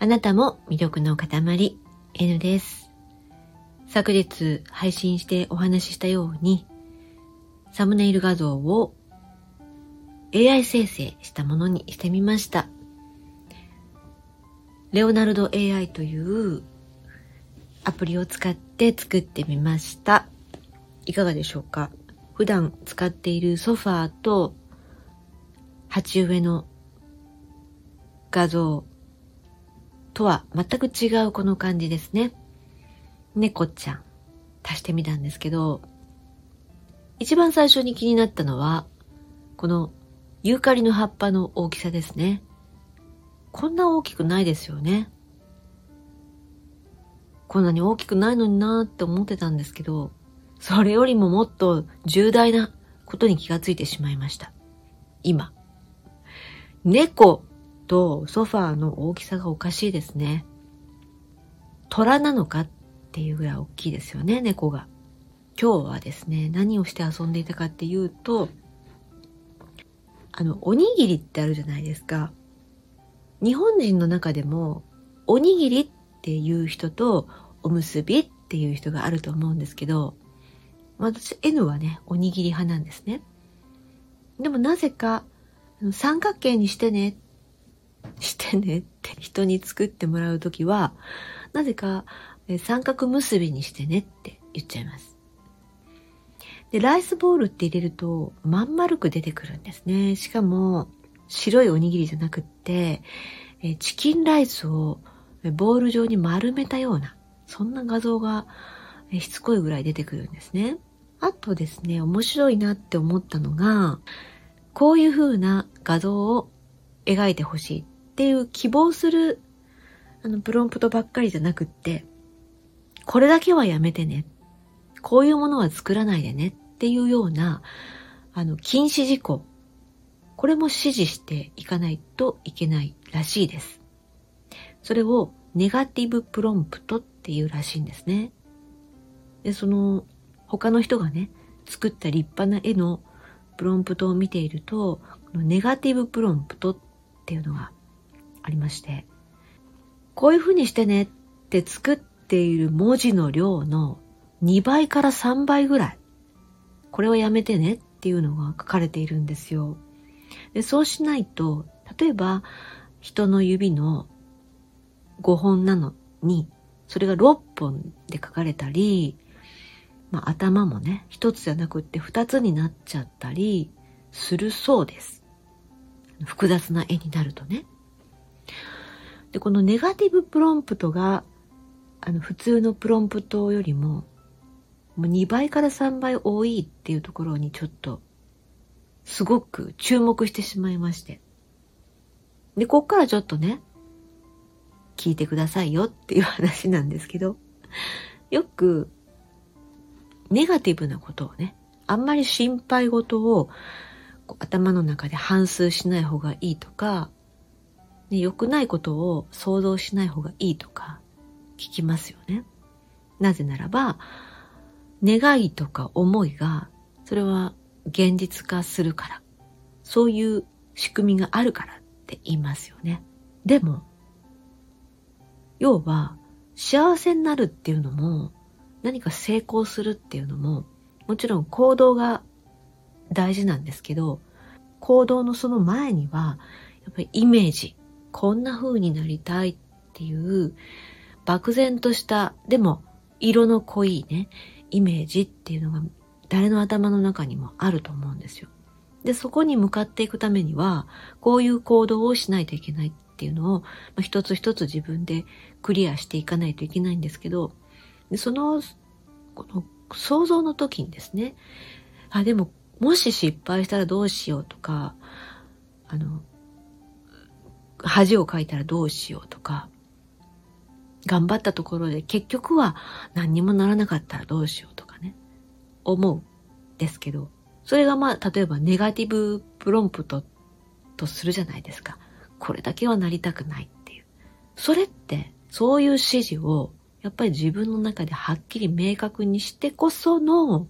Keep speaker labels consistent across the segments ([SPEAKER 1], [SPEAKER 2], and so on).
[SPEAKER 1] あなたも魅力の塊 N です。昨日配信してお話ししたようにサムネイル画像を AI 生成したものにしてみました。レオナルド AI というアプリを使って作ってみました。いかがでしょうか？普段使っているソファーと鉢植えの画像とは全く違うこの感じですね。猫ちゃん足してみたんですけど、一番最初に気になったのは、このユーカリの葉っぱの大きさですね。こんな大きくないですよね。こんなに大きくないのになーって思ってたんですけど、それよりももっと重大なことに気がついてしまいました。今。猫とソファーの大きさがおかしいですね。虎なのかっていうぐらい大きいですよね、猫が。今日はですね、何をして遊んでいたかっていうと、あの、おにぎりってあるじゃないですか。日本人の中でも、おにぎりっていう人と、おむすびっていう人があると思うんですけど、私 N はね、おにぎり派なんですね。でもなぜか、三角形にしてねしてねって人に作ってもらうときは、なぜか三角結びにしてねって言っちゃいます。で、ライスボールって入れるとまん丸く出てくるんですね。しかも白いおにぎりじゃなくって、チキンライスをボール状に丸めたような、そんな画像がしつこいぐらい出てくるんですね。あとですね、面白いなって思ったのが、こういう風な画像を描いてほしいっていう希望するあのプロンプトばっかりじゃなくって、これだけはやめてね。こういうものは作らないでねっていうような、あの、禁止事項。これも指示していかないといけないらしいです。それをネガティブプロンプトっていうらしいんですね。で、その、他の人がね、作った立派な絵のプロンプトを見ていると、ネガティブプロンプトっていうのがありまして、こういう風にしてねって作っている文字の量の2倍から3倍ぐらい、これをやめてねっていうのが書かれているんですよ。でそうしないと、例えば人の指の5本なのに、それが6本で書かれたり、まあ、頭もね、一つじゃなくって二つになっちゃったりするそうです。複雑な絵になるとね。で、このネガティブプロンプトが、あの、普通のプロンプトよりも、もう2倍から3倍多いっていうところにちょっと、すごく注目してしまいまして。で、こっからちょっとね、聞いてくださいよっていう話なんですけど、よく、ネガティブなことをね、あんまり心配事を頭の中で反数しない方がいいとか、ね、良くないことを想像しない方がいいとか聞きますよね。なぜならば、願いとか思いが、それは現実化するから、そういう仕組みがあるからって言いますよね。でも、要は、幸せになるっていうのも、何か成功するっていうのも、もちろん行動が大事なんですけど、行動のその前には、やっぱりイメージ、こんな風になりたいっていう、漠然とした、でも色の濃いね、イメージっていうのが誰の頭の中にもあると思うんですよ。で、そこに向かっていくためには、こういう行動をしないといけないっていうのを、まあ、一つ一つ自分でクリアしていかないといけないんですけど、でその、この想像の時にですね、あ、でももし失敗したらどうしようとか、あの、恥をかいたらどうしようとか、頑張ったところで結局は何にもならなかったらどうしようとかね、思うですけど、それがまあ、例えばネガティブプロンプトとするじゃないですか。これだけはなりたくないっていう。それって、そういう指示を、やっぱり自分の中ではっきり明確にしてこその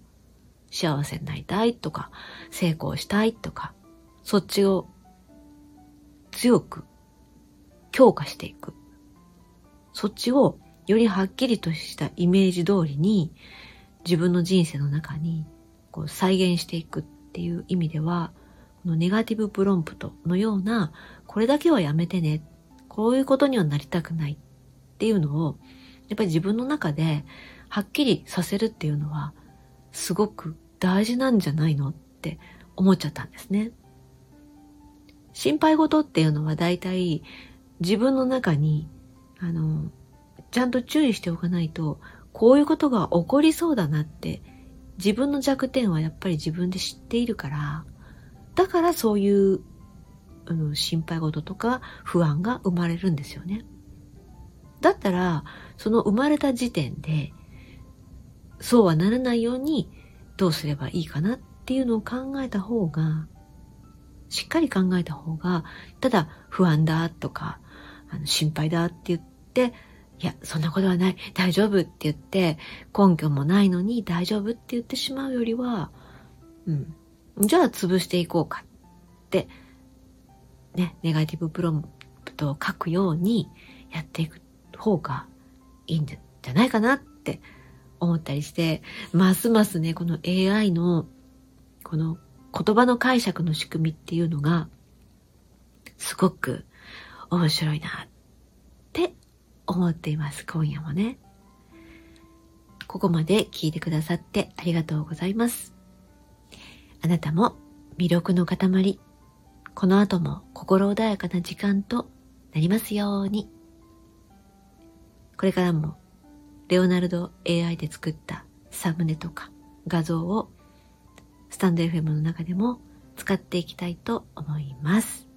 [SPEAKER 1] 幸せになりたいとか、成功したいとか、そっちを強く強化していくそっちをよりはっきりとしたイメージ通りに自分の人生の中にこう再現していくっていう意味では、このネガティブプロンプトのような、これだけはやめてね、こういうことにはなりたくないっていうのを、やっぱり自分の中ではっきりさせるっていうのは、すごく大事なんじゃないの？って思っちゃったんですね。心配事っていうのは大体自分の中に、あの、ちゃんと注意しておかないと、こういうことが起こりそうだなって、自分の弱点はやっぱり自分で知っているから、だからそういう、うん、心配事とか不安が生まれるんですよね。だったら、その生まれた時点で、そうはならないようにどうすればいいかなっていうのを考えた方が、しっかり考えた方が、ただ不安だとか、あの心配だって言って、いや、そんなことはない、大丈夫って言って、根拠もないのに大丈夫って言ってしまうよりは、うん、じゃあ潰していこうかって、ね、ネガティブプロンプトを書くようにやっていく方がいいんじゃないかなって思ったりして、ますますね、この AI のこの言葉の解釈の仕組みっていうのが、すごく面白いなって思っています、今夜もね。ここまで聞いてくださってありがとうございます。あなたも魅力の塊、この後も心穏やかな時間となりますように。これからもレオナルド AI で作ったサムネとか画像をスタンド FM の中でも使っていきたいと思います。